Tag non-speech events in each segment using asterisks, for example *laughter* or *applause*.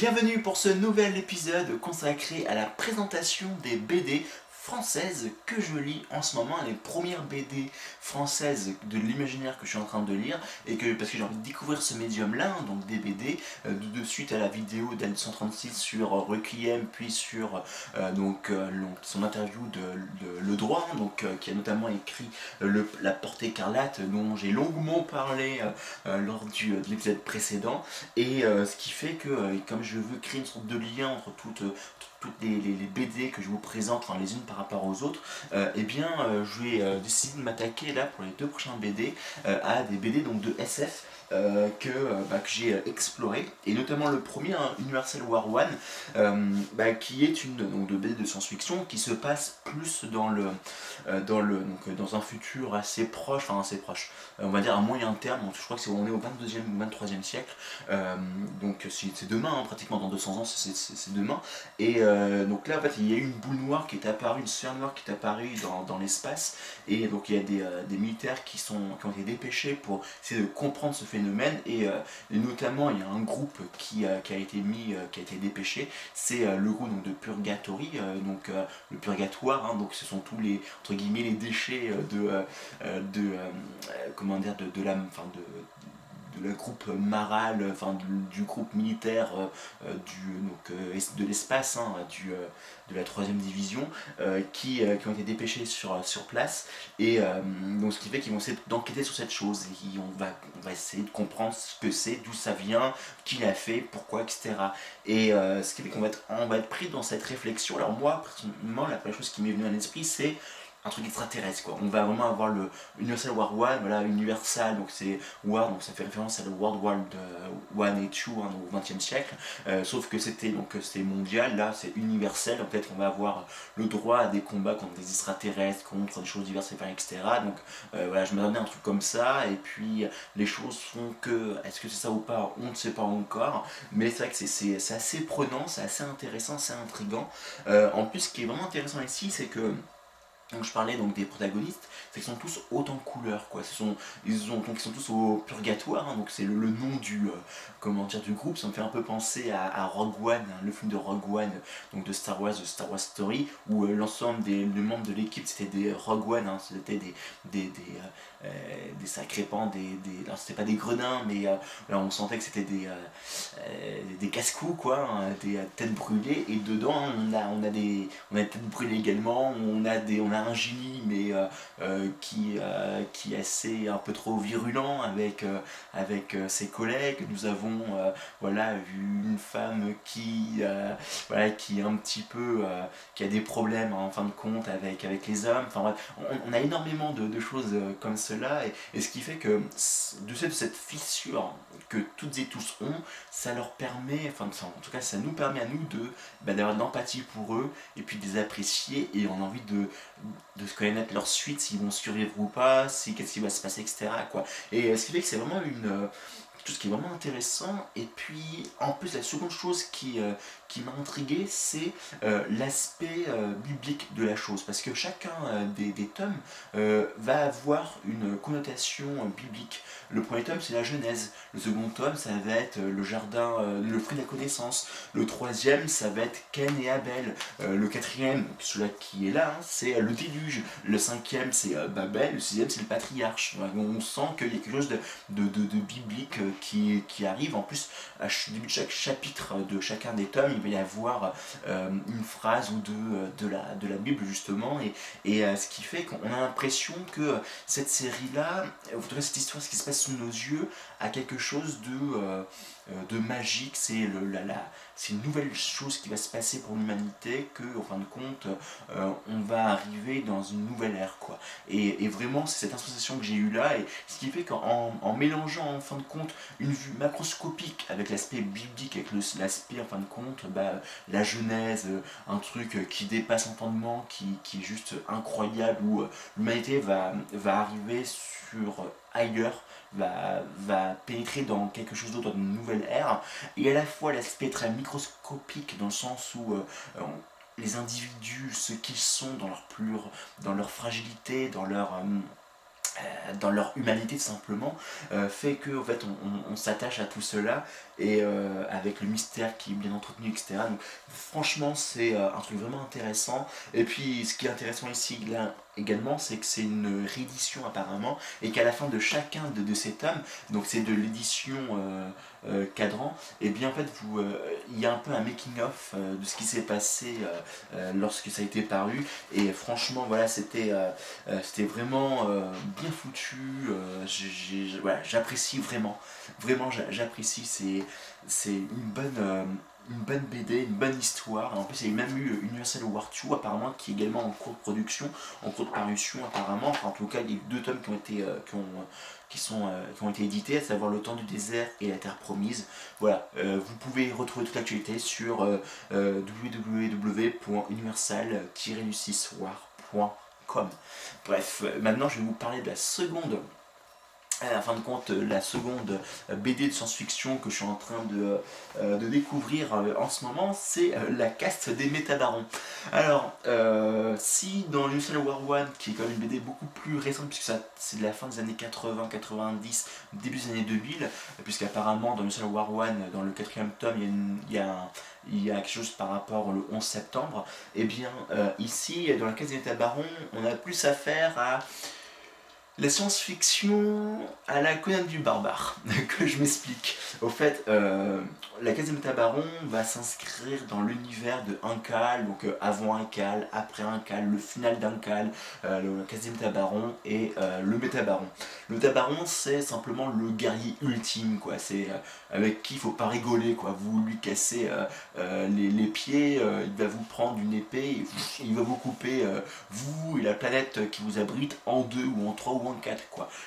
Bienvenue pour ce nouvel épisode consacré à la présentation des BD françaises que je lis en ce moment, les premières BD françaises de l'imaginaire que je suis en train de lire, et que parce que j'ai envie de découvrir ce médium-là, hein, donc des BD, euh, de, suite à la vidéo d'Anne136 sur euh, Requiem, puis sur euh, donc, son interview de, Le Droit, hein, donc, qui a notamment écrit La Porte écarlate, dont j'ai longuement parlé lors du, de l'épisode précédent, et ce qui fait que, comme je veux créer une sorte de lien entre toutes les, BD que je vous présente les unes par rapport aux autres, euh, eh bien euh, je vais euh, décider de m'attaquer là pour les deux prochains BD à des BD de SF euh, que, euh, bah, que j'ai euh, exploré, et notamment le premier, hein, Universal War One, bah, qui est une donc, de BD de science-fiction qui se passe plus dans, le, dans, le, donc, dans un futur assez proche, enfin assez proche, on va dire à moyen terme, je crois que c'est on est au 22e ou 23e siècle, donc c'est demain, hein, pratiquement dans 200 ans, c'est demain, et donc là en fait il y a eu une boule noire qui est apparue, une sphère noire qui est apparue dans, dans l'espace, et donc il y a des, des militaires qui, sont, qui ont été dépêchés pour essayer de comprendre ce phénomène euh, et, notamment il y a un groupe qui, a été mis, euh, qui a été dépêché, c'est euh, le groupe de Purgatory, donc le purgatoire, hein, donc ce sont tous les entre guillemets les déchets de, de comment dire de, la, enfin de le groupe Maral, enfin du, groupe militaire euh, du, donc, euh, de l'espace, hein, euh, de la 3 division, qui, qui, ont été dépêchés sur, sur place. Et donc, ce qui fait qu'ils vont essayer d'enquêter sur cette chose. On, va, on va essayer de comprendre ce que c'est, d'où ça vient, qui l'a fait, pourquoi, etc. Et ce qui fait qu'on va, être, va être pris dans cette réflexion. Alors moi, personnellement, la première chose qui m'est venue à l'esprit, c'est un truc extraterrestre quoi. On va vraiment avoir le Universal War One, voilà, Universal, donc c'est War, donc ça fait référence à le World War One et Two hein, au XXe siècle, euh, sauf que c'était donc c'était mondial, là c'est universel, peut-être qu'on va avoir le droit à des combats contre des extraterrestres, contre des choses diverses, etc. Donc euh, voilà, je me donnais un truc comme ça, et puis les choses font que, est-ce que c'est ça ou pas, on ne sait pas encore, mais c'est vrai que c'est assez prenant, c'est assez intéressant, c'est intriguant. Euh, en plus, ce qui est vraiment intéressant ici, c'est que donc je parlais donc des protagonistes, c'est qu'ils sont tous autant couleurs quoi. Ce sont, ils, ont, donc, ils sont tous au purgatoire, hein. donc c'est le, nom du, euh, comment dire, du groupe. Ça me fait un peu penser à, Rogue One, hein, le film de Rogue One, donc de Star Wars, de Star Wars Story, où euh, l'ensemble des membres de l'équipe c'était des Rogue One, hein. c'était des, des, des, euh, des sacrépants, des, des alors c'était pas des grenins, mais là on sentait que c'était des, des casse-coups quoi, des têtes brûlées, et dedans on a, on a des, on a des têtes brûlées également, on a des, on a un génie mais euh, euh, qui, euh, qui est assez un peu trop virulent avec, avec ses collègues. Nous avons voilà, une femme qui, voilà, qui est un petit peu qui a des problèmes en fin de compte avec, avec les hommes. Enfin on, a énormément de, choses comme cela et, ce qui fait que de cette, fissure que toutes et tous ont, ça leur permet, enfin en tout cas ça nous permet à nous de bah, d'avoir de l'empathie pour eux et puis de les apprécier et on a envie de, de connaître leur suite, s'ils vont survivre ou pas, si, qu'est-ce qui va se passer, etc. Quoi. Et euh, ce qui fait que c'est vraiment une, euh, tout ce qui est vraiment intéressant. Et puis, en plus, la seconde chose qui, euh, qui m'a intrigué, c'est l'aspect biblique de la chose. Parce que chacun des, des, tomes va avoir une connotation biblique. Le premier tome, c'est la Genèse. Le second tome, ça va être euh, le jardin, euh, le fruit de la connaissance. Le troisième, ça va être Ken et Abel. Euh, le quatrième, celui qui est là, hein, c'est le déluge. Le cinquième, c'est Babel. Le sixième, c'est le patriarche. on sent qu'il y a quelque chose de, de, de, biblique qui, qui, arrive. En plus, à début de chaque chapitre de chacun des tomes, il va y avoir une phrase ou deux de la, de la Bible, justement. Et, et ce qui fait qu'on a l'impression que cette série-là, trouvez cette histoire, ce qui se passe sous nos yeux à quelque chose de, euh, euh, de magique, c'est la, la, une nouvelle chose qui va se passer pour l'humanité, que en fin de compte, euh, on va arriver dans une nouvelle ère. Quoi. Et, vraiment, c'est cette sensation que j'ai eue là, et ce qui fait qu'en en mélangeant en fin de compte une vue macroscopique avec l'aspect biblique, avec l'aspect en fin de compte, bah, la Genèse, un truc qui dépasse l'entendement, qui, qui, est juste incroyable, où l'humanité va, va arriver sur ailleurs, va, va pénétrer dans quelque chose d'autre, dans une nouvelle ère, et à la fois l'aspect très microscopique dans le sens où euh, les individus, ce qu'ils sont dans leur, dans leur fragilité, dans leur... Euh, euh, dans leur humanité simplement, euh, fait que en fait, on, s'attache à tout cela et avec le mystère qui est bien entretenu, etc. Donc, franchement, c'est un truc vraiment intéressant. Et puis, ce qui est intéressant ici là, également, c'est que c'est une réédition apparemment et qu'à la fin de chacun de, ces tomes, donc c'est de l'édition cadran, et bien en fait, vous, il y a un peu un making-of de ce qui s'est passé lorsque ça a été paru. Et franchement, voilà, c'était c'était vraiment bien foutu, euh, j'apprécie vraiment, vraiment j'apprécie, c'est une bonne, euh, une bonne BD, une bonne histoire, en plus il y a même eu Universal War 2 apparemment qui est également en cours de production, en cours de parution apparemment, en tout cas il y a eu deux tomes qui ont été, euh, qui ont, été édités, à savoir Le Temps du désert et La Terre Promise. Voilà, vous pouvez retrouver toute l'actualité sur www.universal-war.com Bref, euh, maintenant je vais vous parler de la seconde à la fin de compte, la seconde BD de science-fiction que je suis en train de, euh, découvrir euh, en ce moment, c'est la caste des métabarons. Alors, si dans Universal War One, qui est quand même une BD beaucoup plus récente, puisque c'est de la fin des années 80, 90, début des années 2000, puisqu'apparemment dans Universal War One, dans le quatrième tome, il y a, quelque chose par rapport au 11 septembre, et eh bien ici, dans la case des métabarons, on a plus affaire à la science-fiction à la Conan du barbare, *laughs* que je m'explique. Au fait, euh, la Case des Métabarons va s'inscrire dans l'univers de Uncal, donc euh, avant Uncal, après Uncal, le final d'Uncal, euh, des Métabarons et euh, le Métabaron. Le Métabaron, c'est simplement le guerrier ultime, quoi. C'est avec qui il faut pas rigoler, quoi. Vous lui cassez les, pieds, il va vous prendre une épée, il va vous couper, vous et la planète qui vous abrite, en deux ou en trois ou en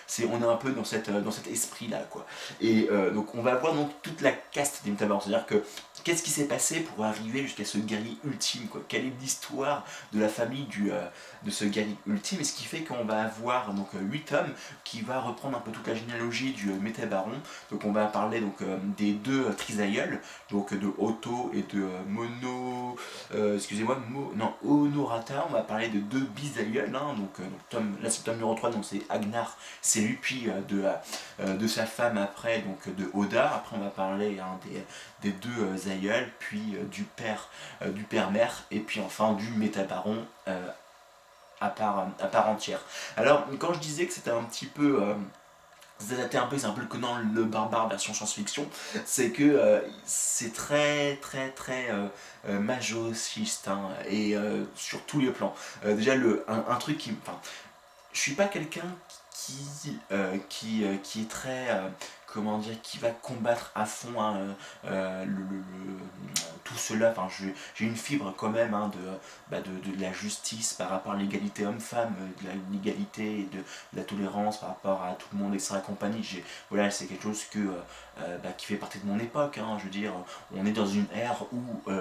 C'est, on est un peu dans, dans cet esprit-là, quoi. Et donc on va voir donc toute la caste des Métabarons c'est-à-dire que qu'est-ce qui s'est passé pour arriver jusqu'à ce guerrier ultime quoi? Quelle est l'histoire de la famille du, euh, de ce guerrier ultime Et ce qui fait qu'on va avoir donc 8 euh, hommes qui va reprendre un peu toute la généalogie du euh, Métabaron. Donc on va parler donc des deux trisaïeuls, donc de Otto et de Mono, excusez-moi, non Honorata. On va parler de deux bisaïeuls, hein, donc, tome, là c'est tome numéro 3, donc c'est Agnar, c'est lui puis de, de sa femme après, donc de Oda. Après on va parler hein, des, des deux puis euh, du père euh, du père-mère, et puis enfin du métabaron euh, à, part, à part entière. Alors quand je disais que c'était un petit peu c'était un peu, c'est un peu le Conan le barbare version science-fiction, c'est que c'est très très très euh, majociste hein, et sur tous les plans. déjà le un, truc qui, enfin, je suis pas quelqu'un qui qui, qui est très comment dire, qui va combattre à fond hein, euh, le, tout cela. Enfin, j'ai une fibre quand même hein, bah, de, la justice par rapport à l'égalité homme-femme, de l'égalité et de, la tolérance par rapport à tout le monde, etc. compagnie. Voilà, c'est quelque chose que, euh, euh, bah, qui fait partie de mon époque. Hein, je veux dire, on est dans une ère où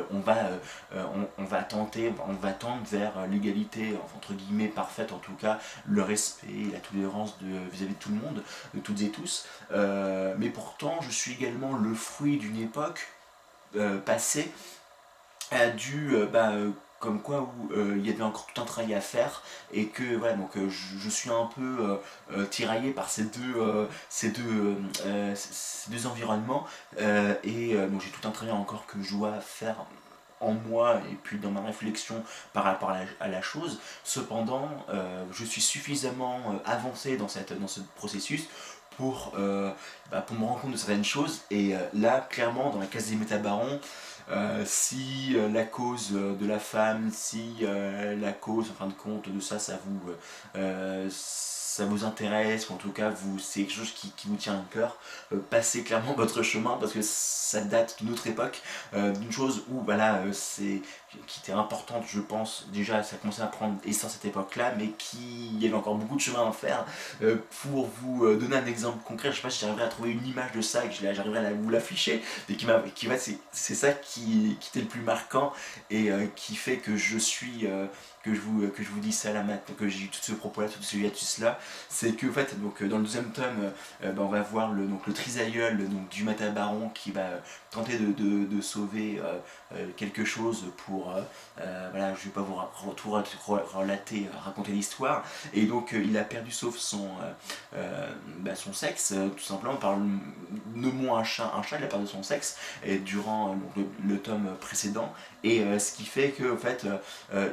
tenter, on va tendre vers l'égalité, entre guillemets, parfaite en tout cas, le respect, la tolérance vis-à-vis de, tout le monde, de toutes et tous. Euh, mais pourtant, je suis également le fruit d'une époque euh, passée, du bah, comme quoi où il y avait encore tout un travail à faire et que voilà donc je, suis un peu tiraillé par ces deux ces deux ces deux environnements et donc j'ai tout un travail encore que je dois faire en moi et puis dans ma réflexion par rapport à la, chose. Cependant, je suis suffisamment avancé dans, cette, dans ce processus pour, euh, bah, pour me rendre compte de certaines choses. Et euh, là, clairement, dans la case des métabarons, euh, si la cause de la femme, si la cause, en fin de compte, de ça, ça vous ça vous intéresse, ou en tout cas vous c'est quelque chose qui, vous tient à cœur, euh, passez clairement *laughs* votre chemin parce que ça date d'une autre époque, euh, d'une chose où voilà euh, c'est qui était importante je pense, déjà ça commençait à prendre essence à cette époque là, mais qui y avait encore beaucoup de chemin à faire. pour vous donner un exemple concret, je sais pas si j'arriverai à trouver une image de ça, que j'arriverai à vous l'afficher, mais qui, qui va, c'est ça qui, qui était le plus marquant et qui fait que je suis que je vous, que je vous dis ça là maintenant, que j'ai eu tout ce propos là, tout ce hiatus là, c'est que en fait, donc, dans le deuxième tome, bah, on va voir le, donc, le trisaïeul donc, du Matabaron qui va tenter de, sauver quelque chose pour, voilà, je vais pas vous relater, raconter l'histoire, et donc il a perdu sauf son, bah, son sexe, tout simplement par un chat, un chat, il a perdu son sexe, durant le, tome précédent, et ce qui fait que en fait,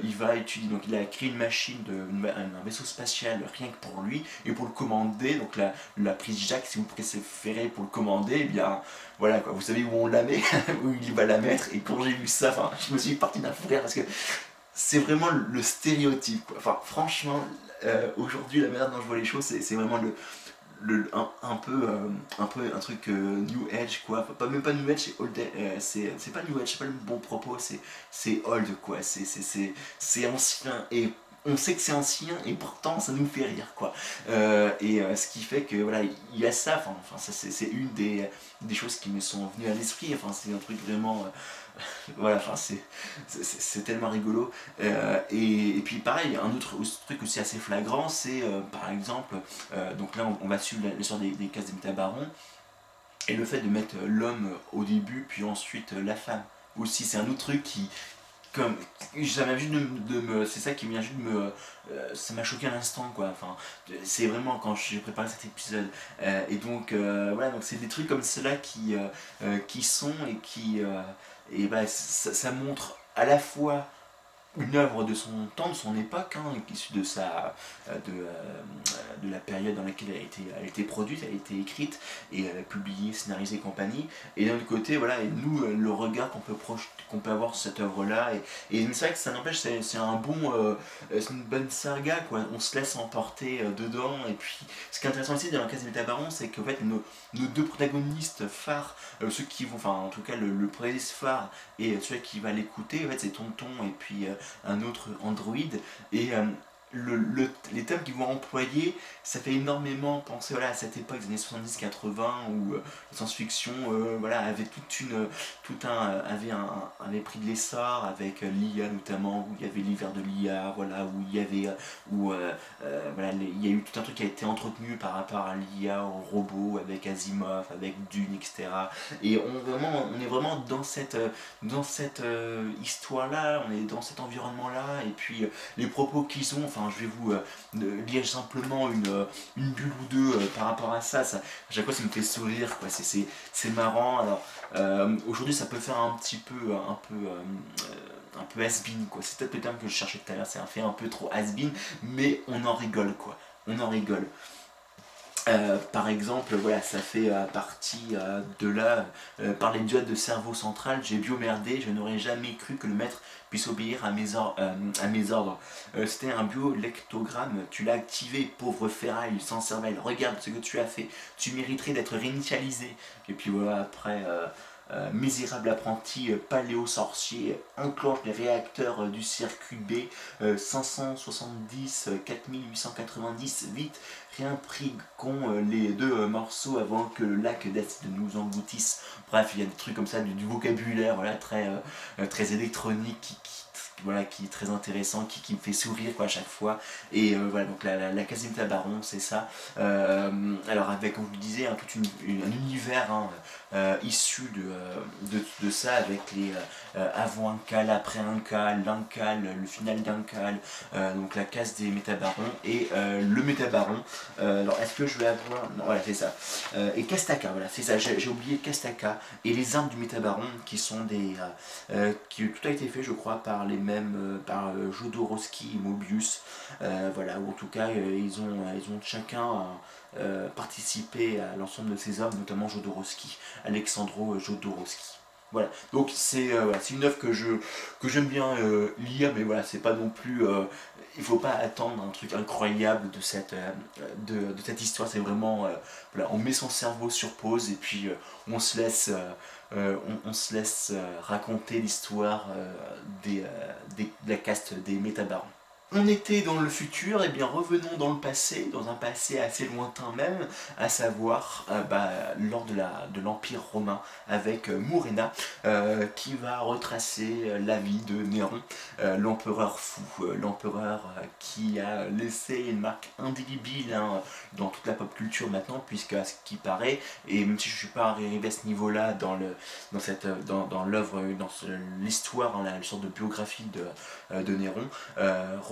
il va utiliser, donc il a créé une machine, un vaisseau spatial rien que pour lui, et pour le commander, donc la, la prise Jack, si vous préférez pour le commander, eh bien voilà quoi, vous savez où on la met, *laughs* où il va la mettre, et quand j'ai vu ça, je me suis parti d'un fou rire parce que c'est vraiment le stéréotype quoi. Enfin, franchement, euh, aujourd'hui, la manière dont je vois les choses, c'est vraiment le, un, peu, euh, un peu un truc euh, New Age quoi, pas, même pas New Age, c'est old, c'est pas New Age, c'est pas le bon propos, c'est old quoi, c'est ancien et on sait que c'est ancien et pourtant ça nous fait rire quoi. Euh, et euh, ce qui fait que voilà, il y a ça, enfin, c'est une des, des, choses qui me sont venues à l'esprit, enfin c'est un truc vraiment. Euh, *laughs* voilà, enfin c'est tellement rigolo. Et, puis pareil, un autre truc aussi assez flagrant, c'est par exemple, donc là on, va suivre l'histoire des, des cases des métabarons, et le fait de mettre l'homme au début, puis ensuite la femme aussi, c'est un autre truc qui, comme ça juste de, me c'est ça qui vient juste de me euh, ça m'a choqué à l'instant quoi. Enfin c'est vraiment quand j'ai préparé cet épisode. Euh, et donc euh, voilà donc c'est des trucs comme cela qui qui sont et qui et bah ça, ça, montre à la fois une œuvre de son temps, de son époque, hein, issue de, sa, euh, de, euh, de, la période dans laquelle elle a, été, elle a été produite, elle a été écrite et publiée, scénarisée et compagnie. Et d'un autre côté, voilà, nous, euh, le regard qu'on peut, qu'on peut avoir sur cette œuvre-là. Et, c'est vrai que ça n'empêche, c'est un bon, une bonne saga, quoi. on se laisse emporter dedans. Et puis, ce qui est intéressant aussi dans la case des Métabarons, c'est qu'en fait, nos, nos, deux protagonistes phares, ceux qui vont, enfin, en tout cas, le, le phare et celui qui va l'écouter, en fait, c'est Tonton et puis un autre Android. Et euh, le, les thèmes qu'ils vont employer, ça fait énormément penser voilà, à cette époque des années 70-80 où euh, la science-fiction euh, voilà, avait toute une, tout un, avait, un, avait pris de l'essor avec l'IA notamment, où il y avait l'hiver de l'IA, voilà, où il y avait où, voilà, il y a eu tout un truc qui a été entretenu par rapport à l'IA, au robot, avec Asimov, avec Dune, etc. Et on, vraiment, on est vraiment dans cette, dans cette histoire-là, on est dans cet environnement-là, et puis les propos qu'ils ont, je vais vous euh, lire simplement une, euh, une bulle ou deux euh, par rapport à ça. ça. À chaque fois, ça me fait sourire, quoi. C'est marrant. Aujourd'hui, ça peut faire un petit peu, un peu, un peu has-been, quoi. C'est peut-être le terme que je cherchais tout à l'heure. C'est un fait un peu trop has-been, mais on en rigole, quoi. On en rigole. Par exemple, voilà, ça fait partie de là, par les diodes de cerveau central, j'ai biomerdé, je n'aurais jamais cru que le maître puisse obéir à mes, euh, à mes ordres. Euh, c'était un biolectogramme, tu l'as activé, pauvre ferraille, sans cervelle, regarde ce que tu as fait, tu mériterais d'être réinitialisé. Et puis voilà, après... Euh, misérable apprenti paléo-sorcier, enclenche les réacteurs du circuit B 570 4890, vite réimpriguons les deux morceaux avant que le lac d'acide nous engloutisse. Bref, il y a des trucs comme ça, du, vocabulaire voilà, très, très électronique qui, voilà, qui est très intéressant, qui, qui me fait sourire quoi, à chaque fois. Et euh, voilà, donc la, la, la Casimita Baron, c'est ça. Euh, alors avec, comme je vous disais, hein, tout un univers hein, euh, issu de, de, ça, avec les avant un cal, après un cal, l'incal, le final d'un cal, donc la case des métabarons et le métabaron. alors est-ce que je vais avoir... Non, voilà, c'est ça. et Castaka, voilà, c'est ça, j'ai oublié Castaka et les armes du métabaron qui sont des... qui tout a été fait, je crois, par les euh, par euh, Jodorowsky et Mobius, euh, voilà, ou en tout cas ils, ont, ils ont chacun participé à l'ensemble de ces œuvres, notamment Jodorowsky, Alexandro Jodorowsky. Voilà, donc c'est une œuvre que je que j'aime bien lire, mais voilà, c'est pas non plus. il faut pas attendre un truc incroyable de cette, de, cette histoire, c'est vraiment. voilà, on met son cerveau sur pause et puis on se laisse euh, on, se laisse euh, raconter l'histoire euh, des, de la caste des métabarons. On était dans le futur, et eh bien revenons dans le passé, dans un passé assez lointain même, à savoir euh, bah, lors de l'Empire romain avec euh, Murena, euh, qui va retracer la vie de Néron, l'empereur fou, l'empereur qui a laissé une marque indélébile hein, dans toute la pop culture maintenant, puisque à ce qui paraît, et même si je ne suis pas arrivé à ce niveau-là dans l'œuvre, dans, l'histoire, hein, la sorte de biographie de, de Néron,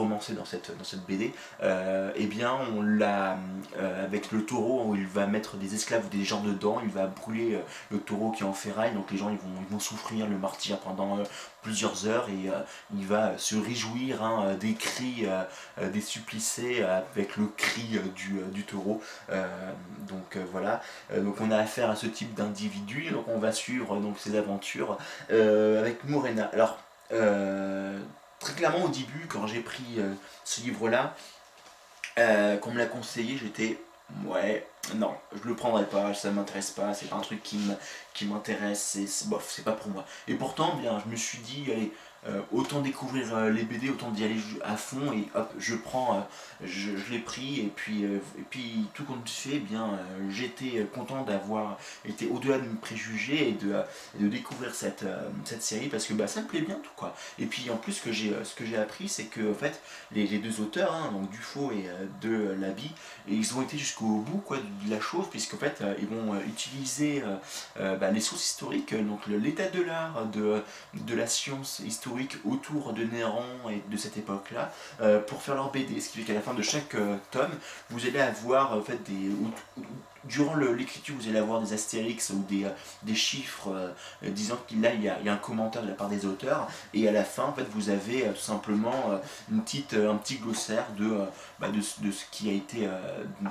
dans cette, dans cette BD, euh, eh bien on l'a euh, avec le taureau où il va mettre des esclaves ou des gens dedans, il va brûler euh, le taureau qui est en ferraille, donc les gens ils vont, ils vont souffrir le martyr pendant plusieurs heures et il va se réjouir hein, des cris des supplicés avec le cri du, du taureau. donc voilà, donc on a affaire à ce type d'individu, donc on va suivre donc ses aventures avec Morena. Alors très clairement au début, quand j'ai pris euh, ce livre-là, euh, qu'on me l'a conseillé, j'étais ouais, non, je le prendrai pas, ça m'intéresse pas, c'est pas un truc qui m'intéresse, c'est bof, c'est pas pour moi. Et pourtant, bien, je me suis dit, allez, euh, autant découvrir euh, les BD, autant d'y aller à fond et hop, je prends, euh, je, l'ai pris et puis, et puis tout compte fait, bien j'étais content d'avoir été au-delà de mes préjugés et de, de découvrir cette, cette série parce que bah, ça me plaît bien tout quoi. Et puis en plus ce que j'ai appris c'est que en fait les, deux auteurs, hein, donc Dufaux et de Labi, ils ont été jusqu'au bout quoi, la chose puisqu'en fait ils vont utiliser bah, les sources historiques, donc l'état de l'art, de, de la science historique autour de Néron et de cette époque-là euh, pour faire leur BD. Ce qui fait qu'à la fin de chaque euh, tome, vous allez avoir en fait des durant l'écriture, vous allez avoir des astérix ou des, des chiffres euh, disant qu'il il y, y, a un commentaire de la part des auteurs, et à la fin, en fait, vous avez tout simplement une petite, un petit glossaire de, bah, de, de, ce qui a été,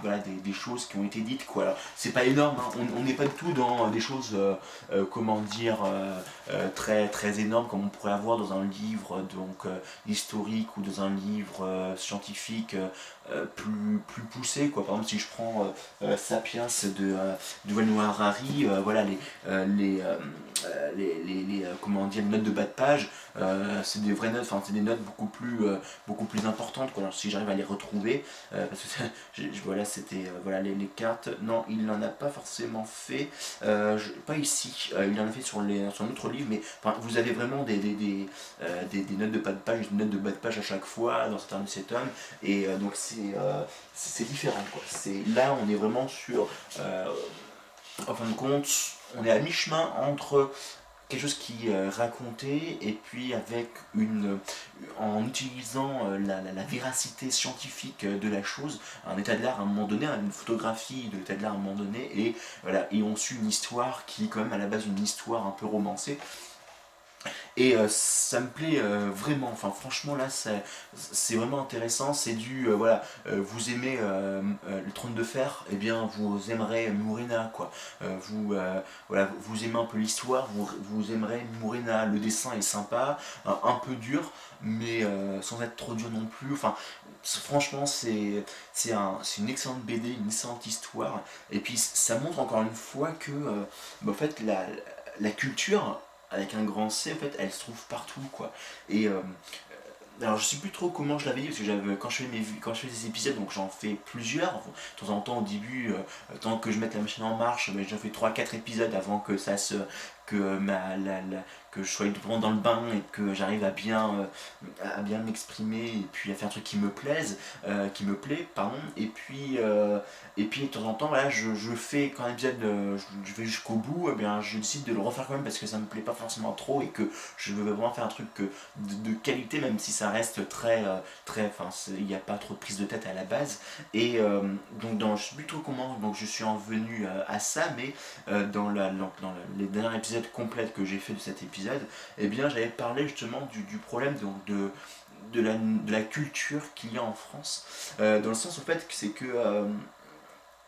voilà, des, choses qui ont été dites. Quoi. c'est pas énorme, hein. on n'est pas du tout dans des choses, comment dire, très, très énormes comme on pourrait avoir dans un livre donc euh, historique ou dans un livre euh, scientifique euh, plus, plus poussé quoi. Par exemple si je prends Sapiens de, de Harari, voilà les, les les, les, comment dire, notes de bas de page, c'est des vraies notes, enfin c'est des notes beaucoup plus, beaucoup plus importantes quoi. si j'arrive à les retrouver, parce que *laughs* je, voilà c'était voilà les, cartes. Non, il n'en a pas forcément fait, pas ici. il en a fait sur les sur un autre livre, mais vous avez vraiment des, des, euh, des, notes de bas de page, des notes de bas de page à chaque fois dans certains de ces tomes. Et euh, donc c'est euh, c'est différent. Quoi. Là, on est vraiment sur. En fin de compte, on est à mi-chemin entre quelque chose qui est raconté et puis avec une en utilisant la, la, véracité scientifique de la chose un état de l'art à un moment donné une photographie de l'état de l'art à un moment donné et voilà et on suit une histoire qui est quand même à la base une histoire un peu romancée et euh, ça me plaît euh, vraiment, enfin franchement là c'est vraiment intéressant, c'est du, euh, voilà, vous aimez le trône de fer, et eh bien vous aimerez Murena quoi, vous, voilà, vous aimez un peu l'histoire, vous, vous aimerez Murena, le dessin est sympa, un peu dur, mais sans être trop dur non plus, enfin franchement c'est un, une excellente BD, une excellente histoire, et puis ça montre encore une fois que bah, en fait la, la culture avec un grand C, en fait, elle se trouve partout, quoi. Et euh, alors je sais plus trop comment je l'avais dit parce que quand je fais mes quand je fais des épisodes donc j'en fais plusieurs de temps en temps au début euh, tant que je mette la machine en marche j'en fais 3 4 épisodes avant que ça se que ma la, que je sois dans le bain et que j'arrive à bien, euh, à bien m'exprimer et puis à faire un truc qui me plaise, euh, qui me plaît, pardon. Et puis, euh, et puis de temps en temps, voilà, je, je fais quand un épisode, je, vais jusqu'au bout, et eh bien, je décide de le refaire quand même parce que ça me plaît pas forcément trop et que je veux vraiment faire un truc de, de qualité, même si ça reste très, très, enfin, il n'y a pas trop de prise de tête à la base. Et donc, dans, je sais plus trop comment, donc je suis en venu à ça, mais dans, la, dans, les derniers épisodes complets que j'ai fait de cet épisode et eh bien j'avais parlé justement du, problème de, de, la, culture qu'il y a en France, euh, dans le sens au fait que c'est que euh,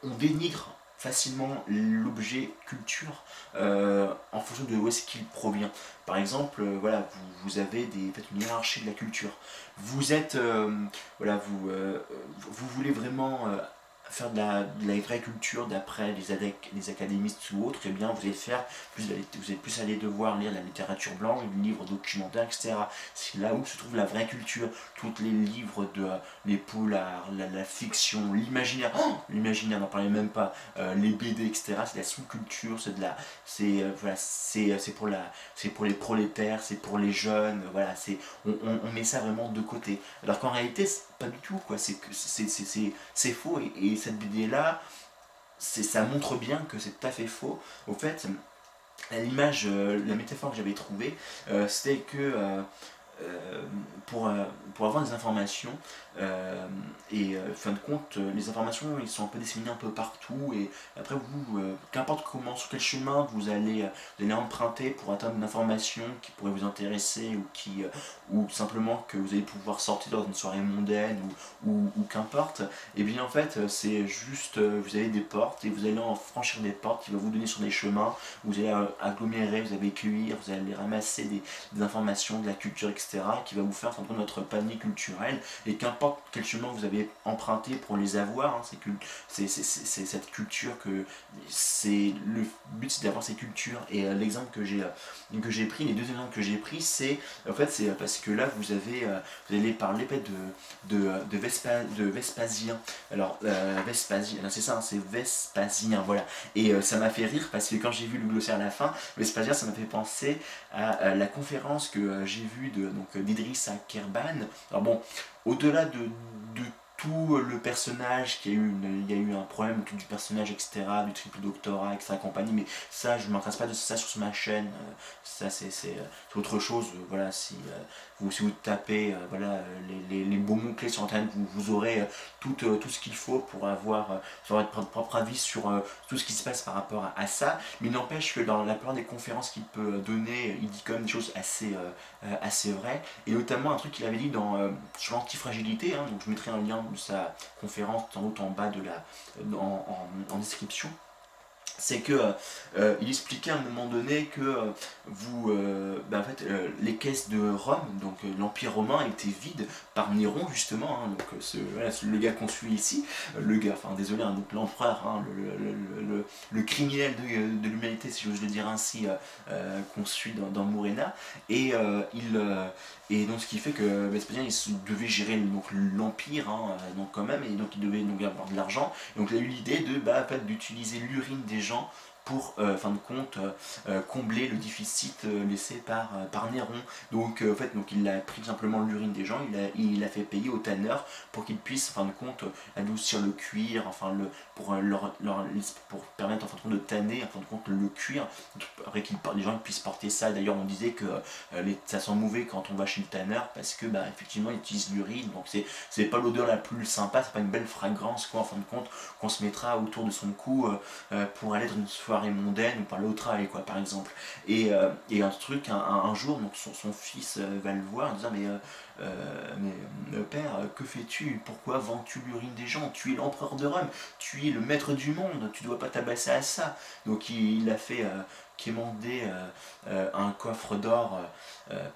on dénigre facilement l'objet culture euh, en fonction de où est-ce qu'il provient. Par exemple, voilà, vous, avez des, une hiérarchie de la culture. Vous êtes, voilà, vous, vous voulez vraiment faire de la, vraie culture d'après les, académistes ou autres, eh bien vous allez faire, plus, vous allez plus aller devoir lire la littérature blanche, les livres documentaires, etc. C'est là où se trouve la vraie culture. Tous les livres de les polars, la, fiction, l'imaginaire, oh l'imaginaire, n'en parlait même pas, euh, les BD, etc. C'est la sous-culture, c'est de la, c'est euh, voilà, pour pour les prolétaires, c'est pour les jeunes, voilà, on, met ça vraiment de côté. Alors qu'en réalité, pas du tout, quoi. C'est c'est faux et cette BD-là, ça montre bien que c'est tout à fait faux. Au fait, l'image, euh, la métaphore que j'avais trouvée, euh, c'était que euh, pour, pour avoir des informations, euh, et euh, fin de compte, euh, les informations ils sont un peu disséminées un peu partout et après vous, qu'importe comment, sur quel chemin vous allez, vous emprunter pour atteindre une information qui pourrait vous intéresser ou qui ou simplement que vous allez pouvoir sortir dans une soirée mondaine ou, ou, qu'importe, et eh bien en fait c'est juste, vous avez des portes et vous allez en franchir des portes qui vont vous donner sur des chemins, vous allez agglomérer, vous allez cueillir, vous allez ramasser des, des informations, de la culture, etc. qui va vous faire notre panier culturel et qu'importe quel chemin vous avez emprunté pour les avoir. Hein, c'est cette culture que c'est le but c'est d'avoir ces cultures. Et euh, l'exemple que j'ai euh, que j'ai pris, les deux exemples que j'ai pris, c'est en fait c'est parce que là vous avez euh, vous allez parler de de, de, de Vespasien. Alors Vespasien, c'est ça, hein, c'est Vespasien, voilà. Et ça m'a fait rire parce que quand j'ai vu le glossaire à la fin, Vespasien, ça m'a fait penser à, la conférence que j'ai vue de donc d'Idriss Kerban. Alors bon, au-delà de, tout le personnage, qui a eu il y a eu un problème du personnage, etc., du triple doctorat, etc., compagnie, mais ça, je m'intéresse pas de ça sur ma chaîne, euh, ça c'est autre chose, euh, voilà, si euh, vous, si vous tapez voilà, les, les, beaux mots-clés sur internet, vous, vous aurez tout, tout ce qu'il faut pour avoir votre propre avis sur tout ce qui se passe par rapport à, ça, mais n'empêche que dans la plupart des conférences qu'il peut donner, il dit quand même des choses assez, assez vraies, et notamment un truc qu'il avait dit dans, sur l'antifragilité, hein, donc je mettrai un lien de sa conférence en en bas de la, en description c'est que euh, il expliquait à un moment donné que euh, vous, euh, ben, en fait, les caisses de Rome, donc l'Empire romain, étaient vides par Néron justement. Hein, donc ce, le gars qu'on suit ici, le gars, enfin désolé, hein, donc l'empereur, hein, le, criminel de, l'humanité, si j'ose le dire ainsi, qu'on suit dans, dans Morena, et il et donc ce qui fait que Vespasien il devait gérer l'empire donc quand même et donc il devait donc avoir de l'argent donc il a eu l'idée de bah, d'utiliser l'urine des gens gens pour, euh, fin de compte, euh, euh, combler le déficit laissé par, par Néron. Donc, en fait, donc, il a pris simplement l'urine des gens, il a, il a fait payer aux tanneurs pour qu'ils puissent, fin de compte, adoucir le cuir, enfin, le, pour, leur, pour permettre, en fin de compte, de tanner, en fin de compte, le cuir, après que les gens puissent porter ça. D'ailleurs, on disait que ça sent mauvais quand on va chez le tanneur parce que, bah, effectivement, ils utilisent l'urine, donc c'est pas l'odeur la plus sympa, c'est pas une belle fragrance, quoi, en fin de compte, qu'on se mettra autour de son cou pour aller dans une soirée mondaine ou par l'autre travail quoi par exemple et, euh, un truc un, jour donc son, fils euh, va le voir en disant mais euh, mais père, que fais-tu? Pourquoi vends-tu l'urine des gens? Tu es l'empereur de Rome, tu es le maître du monde, tu dois pas t'abasser à ça. Donc il, a fait quémander un coffre d'or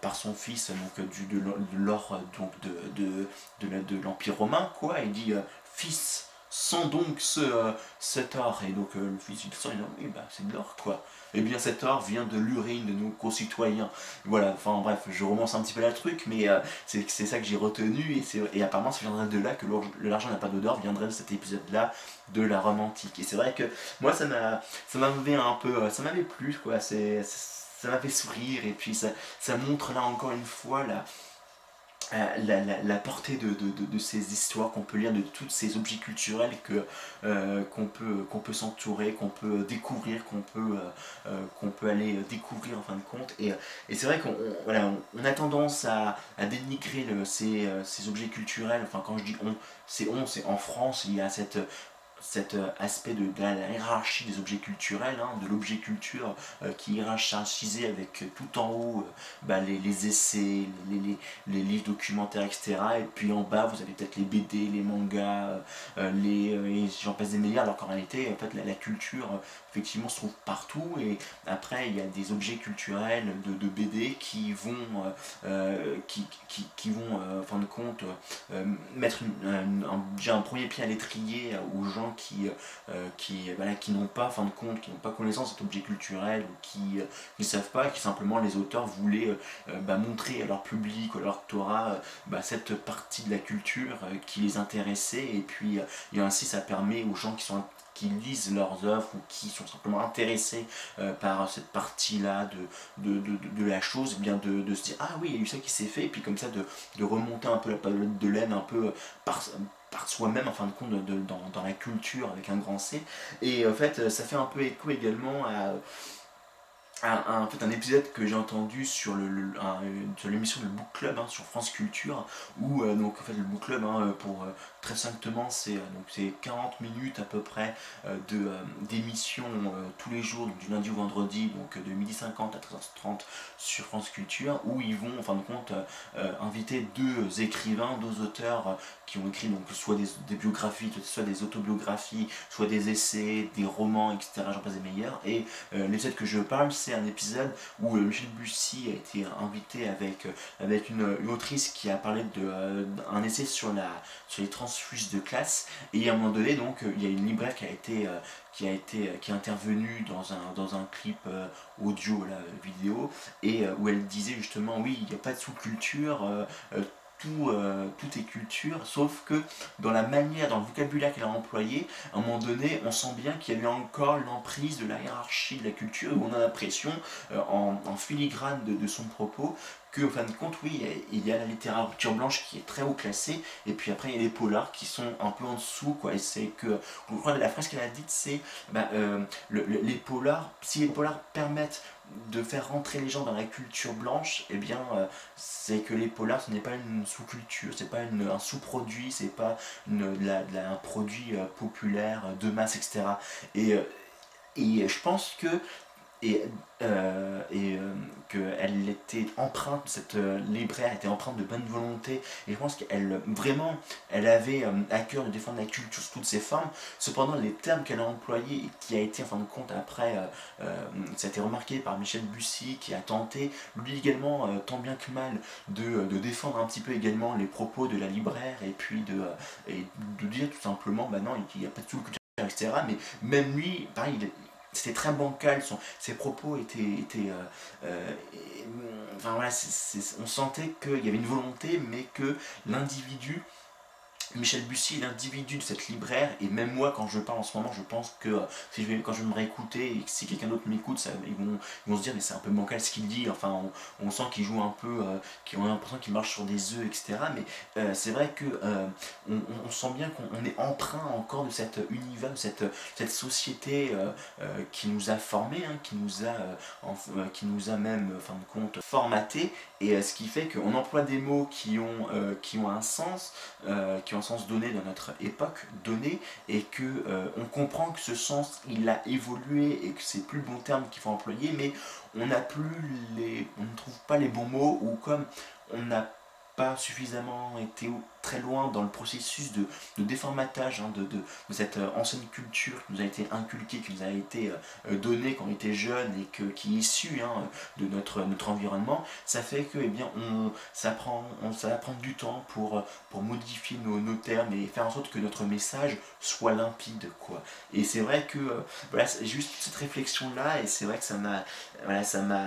par son fils, donc du, de, l'or donc de, de, de l'Empire romain, quoi. Il dit Fils, sans donc ce, euh, cet or. Et donc euh, le fils il sent, il dit, oui, bah, c'est de l'or, quoi. eh bien cet or vient de l'urine de nos concitoyens. Voilà, enfin bref, je romance un petit peu la truc, mais euh, c'est ça que j'ai retenu, et, et apparemment ça viendrait de là que l'argent n'a pas d'odeur, viendrait de cet épisode-là de la Rome antique. Et c'est vrai que moi ça m'avait un peu, ça m'avait plu, quoi, c'est ça m'a fait sourire, et puis ça, ça montre là encore une fois la euh, la, portée de, ces histoires qu'on peut lire, de tous ces objets culturels euh, qu'on peut, qu'on peut s'entourer, qu'on peut découvrir, qu'on peut, euh, aller découvrir en fin de compte. Et, c'est vrai qu'on voilà, on, a tendance à, dénigrer ces, objets culturels. Enfin, quand je dis on, c'est on, c'est en France, il y a cette cet aspect de, la, hiérarchie des objets culturels, hein, de l'objet culture qui est hiérarchisé avec tout en haut bah, les, essais, les, livres documentaires, etc. Et puis en bas, vous avez peut-être les BD, les mangas, les, j'en passe des meilleurs, alors qu'en réalité, en fait, la, culture, effectivement, se trouve partout. Et après, il y a des objets culturels de, BD qui vont, qui, vont en fin de compte, mettre un, premier pied à l'étrier aux gens qui, euh, qui, voilà, qui n'ont pas, fin de compte, qui n'ont pas connaissance de cet objet culturel ou qui euh, ne savent pas, qui simplement les auteurs voulaient euh, bah, montrer à leur public à leur lectorat bah, cette partie de la culture qui les intéressait. Et puis et ainsi ça permet aux gens qui sont qui lisent leurs œuvres ou qui sont simplement intéressés par cette partie-là de, de, de, la chose, eh bien de, de, se dire ah oui, il y a eu ça qui s'est fait, et puis comme ça de, de remonter un peu la palette de laine un peu par, par soi-même en fin de compte dans, la culture avec un grand C. Et en fait ça fait un peu écho également à, un, épisode que j'ai entendu sur l'émission Le Book Club hein, sur France Culture où euh, donc en fait le Book Club hein, pour euh, très simplement c'est euh, donc c'est 40 minutes à peu près de d'émission tous les jours du lundi au vendredi donc de 12h50 à 13h30 sur France Culture où ils vont en fin de compte inviter deux écrivains deux auteurs qui ont écrit donc soit des, biographies soit des autobiographies soit des essais des romans etc j'en passe des meilleurs et l'épisode que je parle c'est un épisode où euh, Michel Bussy a été invité avec, euh, une, autrice qui a parlé d'un euh, essai sur, la, sur les transfuges de classe. Et à un moment donné, donc, il y a une libraire qui a été qui a été qui est intervenue dans un, dans un clip audio la vidéo et où elle disait justement oui il n'y a pas de sous-culture tout, est culture, sauf que dans la manière, dans le vocabulaire qu'elle a employé, à un moment donné, on sent bien qu'il y a eu encore l'emprise de la hiérarchie de la culture, où on a l'impression, euh, en, filigrane de, son propos, que, fin de compte, oui, il y a la littérature blanche qui est très haut classée, et puis après, il y a les polars qui sont un peu en dessous, quoi. Et c'est que, la phrase qu'elle a dite, c'est, bah, euh, les polars, si les polars permettent de faire rentrer les gens dans la culture blanche, eh bien, euh, c'est que les polars, ce n'est pas une sous-culture, c'est pas un sous-produit, c'est pas un produit euh, populaire de masse, etc. Et, et je pense que et, euh, et euh, qu'elle était empreinte, cette euh, libraire était empreinte de bonne volonté, et je pense qu'elle vraiment, elle avait à cœur de défendre la culture sous toutes ses formes, cependant les termes qu'elle a employés, qui a été en fin de compte après, ça a été remarqué par Michel Bussy, qui a tenté, lui également, tant bien que mal, de, de, défendre un petit peu également les propos de la libraire, et puis de, et de dire tout simplement, bah non, il n'y a pas de sous-culture, etc. Mais même lui, pareil, il, c'était très bancal, son, ses propos étaient... euh, euh, enfin voilà, on sentait qu'il y avait une volonté, mais que l'individu Michel Bussy l'individu de cette libraire, et même moi quand je parle en ce moment, je pense que euh, si je quand je vais me réécouter et si quelqu'un d'autre m'écoute, ils vont, ils vont se dire mais c'est un peu bancal ce qu'il dit, enfin on, sent qu'il joue un peu, euh, qu'on a l'impression qu'il marche sur des œufs, etc. Mais euh, c'est vrai que on, sent bien qu'on est emprunt encore de cet univers, de cette, cette société qui nous a formés, hein, qui, nous a, qui nous a même, fin de compte, formaté, et ce qui fait qu'on emploie des mots qui ont, qui ont un sens, qui ont sens donné dans notre époque donnée et que euh, on comprend que ce sens il a évolué et que c'est plus le bon terme qu'il faut employer mais on n'a plus les on ne trouve pas les bons mots ou comme on n'a pas suffisamment été très loin dans le processus de, déformatage hein, de, cette euh, ancienne culture qui nous a été inculquée, qui nous a été euh, euh, donnée quand on était jeune et que, qui est issue hein, de notre, notre environnement, ça fait que eh bien, on, ça, prend, on, ça va prendre du temps pour, pour modifier nos, nos, termes et faire en sorte que notre message soit limpide. Quoi. Et c'est vrai que voilà, j'ai juste cette réflexion-là et c'est vrai que ça m'a... Voilà, ça m'a...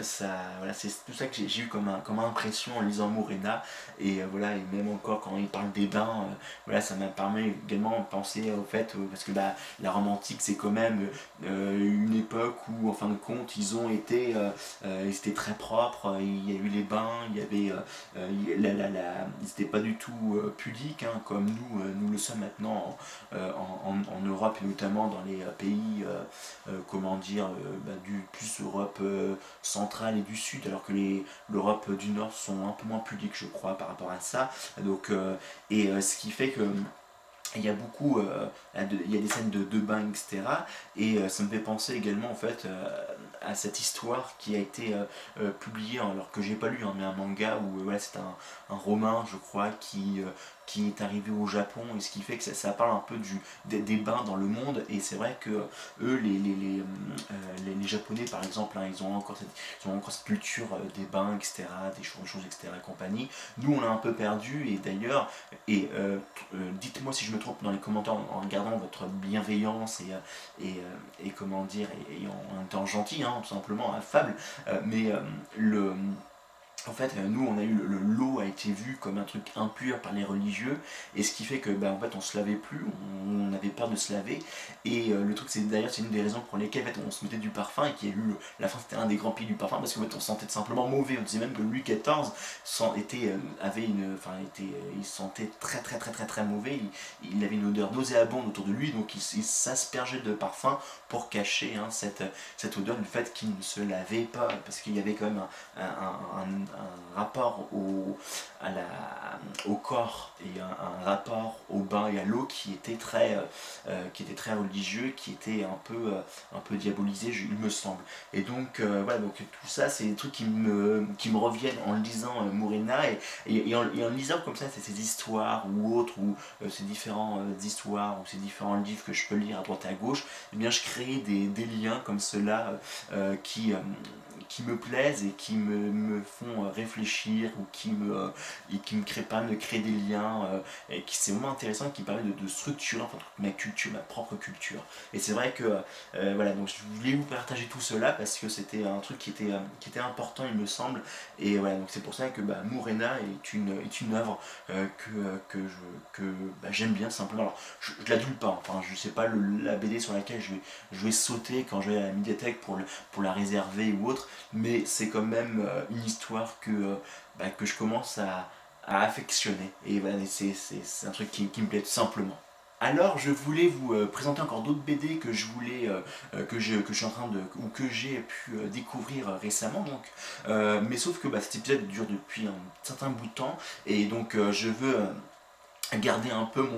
Ça, voilà, c'est tout ça que j'ai eu comme, un, comme impression en lisant Morena et voilà, et même encore quand il parle des bains, euh, voilà, ça m'a permis également de penser au fait, euh, parce que bah, la romantique c'est quand même euh, une époque où en fin de compte ils ont été, ils étaient très propres, il y a eu les bains, il y avait, la, la, la, ils n'étaient pas du tout pudiques hein, comme nous, nous le sommes maintenant en, en, Europe et notamment dans les pays, comment dire, bah, du plus Europe centrale et du sud, alors que l'Europe du Nord sont un peu moins pudiques je crois par rapport à ça. Donc, euh, et euh, ce qui fait que il y a beaucoup, euh, il y a des scènes de, de bain, etc. Et ça me fait penser également en fait à cette histoire qui a été publiée, alors que j'ai pas lu, hein, mais un manga où voilà, c'est un, un, romain, je crois, qui qui est arrivé au Japon et ce qui fait que ça, parle un peu du, des, bains dans le monde. Et c'est vrai que eux les, les, euh, les, les, japonais par exemple hein, ils, ont encore cette, ils ont encore cette culture euh, des bains etc des choses, etc et compagnie. Nous on l'a un peu perdu. Et d'ailleurs et euh, dites-moi si je me trompe dans les commentaires en, regardant votre bienveillance et, et, et comment dire et, en, étant gentil hein, tout simplement affable. Mais le en fait, euh, nous, on a eu le, l'eau a été vu comme un truc impur par les religieux, et ce qui fait que, ben, en fait, on se lavait plus, on, avait peur de se laver, et euh, le truc, c'est d'ailleurs, c'est une des raisons pour lesquelles, en fait, on se mettait du parfum, et qui a eu la fin, c'était un des grands pays du parfum, parce qu'en fait, on se sentait simplement mauvais. On disait même que Louis XIV euh, avait une, enfin, était, il se sentait très, très, très, très, très mauvais. Il, avait une odeur nauséabonde autour de lui, donc il, s'aspergeait de parfum pour cacher hein, cette, cette odeur du fait qu'il ne se lavait pas, parce qu'il y avait quand même un rapport au, corps et un, rapport au bain et à l'eau qui était très euh, euh, religieux, qui était un peu euh, un diabolisé, il me semble. Et donc voilà, donc tout ça c'est des trucs qui me reviennent en lisant Mourina et, et, en, lisant comme ça ces histoires ou autres ou ces différentes histoires ou ces différents livres que je peux lire à droite et à gauche, eh bien je crée des, des liens comme cela qui qui me plaisent et qui me, me font euh, réfléchir ou qui me, euh, et qui me créent pas, me créent des liens euh, et qui c'est vraiment intéressant qui permet de, structurer ma culture, ma propre culture. Et c'est vrai que voilà, donc je voulais vous partager tout cela parce que c'était un truc qui était, qui était important il me semble. Et voilà, donc c'est pour ça que bah, Mourena est une, est une œuvre que, que que bah, j'aime bien simplement. Alors je, je l'adulte pas, enfin je sais pas la BD sur laquelle je vais, je vais sauter quand je vais à la médiathèque pour, le, pour la réserver ou autre, mais c'est quand même euh, une histoire que, euh, bah, que je commence à, affectionner. Et voilà, c'est un truc qui, me plaît tout simplement. Alors je voulais vous euh, présenter encore d'autres BD que je voulais que, je, que je suis en train de ou que j'ai pu découvrir récemment donc mais sauf que bah, cet épisode dure depuis un certain bout de temps et donc je veux garder un peu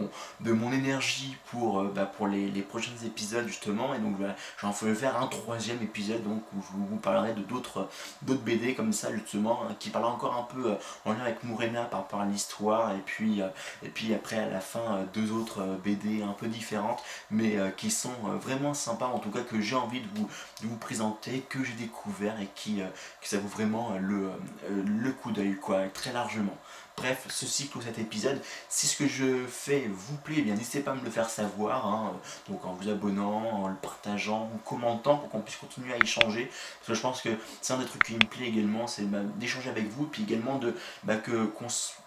de mon énergie pour, euh, bah, pour les, prochains épisodes justement. Et donc voilà, j'en ferai faire un troisième épisode donc où je vous parlerai de d'autres BD comme ça justement hein, qui parlera encore un peu euh, en lien avec Mourena par rapport à l'histoire et puis, euh, après à la fin deux autres BD un peu différentes mais qui sont vraiment sympas en tout cas que j'ai envie de vous, de vous présenter que j'ai découvert et qui, qui ça vaut vraiment le, le coup d'œil quoi très largement Bref, ce cycle ou cet épisode, si ce que je fais vous plaît, eh bien n'hésitez pas à me le faire savoir, hein, donc en vous abonnant, en le partageant, en commentant pour qu'on puisse continuer à échanger. Parce que je pense que c'est un des trucs qui me plaît également, c'est bah, d'échanger avec vous, puis également de bah, que,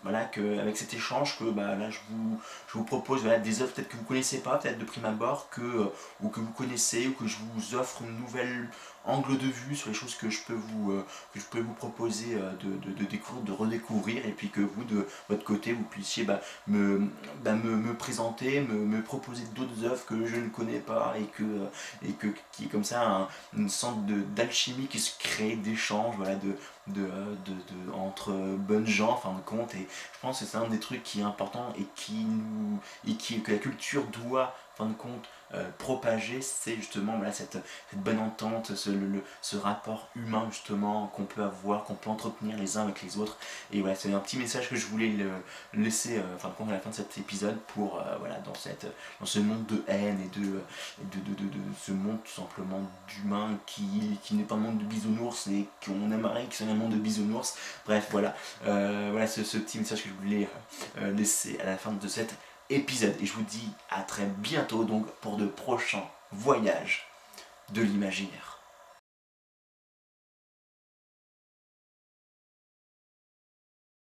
voilà, avec cet échange, que bah, là je vous, propose des œuvres peut-être que vous connaissez pas, peut-être de prime abord, que, euh, ou que vous connaissez, ou que je vous offre une nouvelle angle de vue sur les choses que je peux vous, euh, que je peux vous proposer euh, de, de, découvrir, de redécouvrir, et puis que vous, de votre côté, vous puissiez bah, me, bah, me, me, présenter, me, me proposer d'autres œuvres que je ne connais pas, et que, et que qui comme ça une sorte d'alchimie qui se crée, d'échange, voilà, de, de, de, entre bonnes gens, en fin de compte, et je pense que c'est un des trucs qui est important et qui nous, et qui, que la culture doit, en fin de compte, euh, propager, c'est justement voilà, cette, bonne entente, ce, rapport humain justement qu'on peut avoir, qu'on peut entretenir les uns avec les autres. Et voilà, c'est un petit message que je voulais laisser euh, à la fin de cet épisode pour euh, voilà, dans, cette, dans ce monde de haine et de, de, de, de, ce monde tout simplement d'humain qui, qui n'est pas un monde de bisounours et qu'on aimerait que soit un monde de bisounours. Bref, voilà, voilà ce, ce, petit message que je voulais laisser à la fin de cette épisode. Et je vous dis à très bientôt donc pour de prochains voyages de l'imaginaire.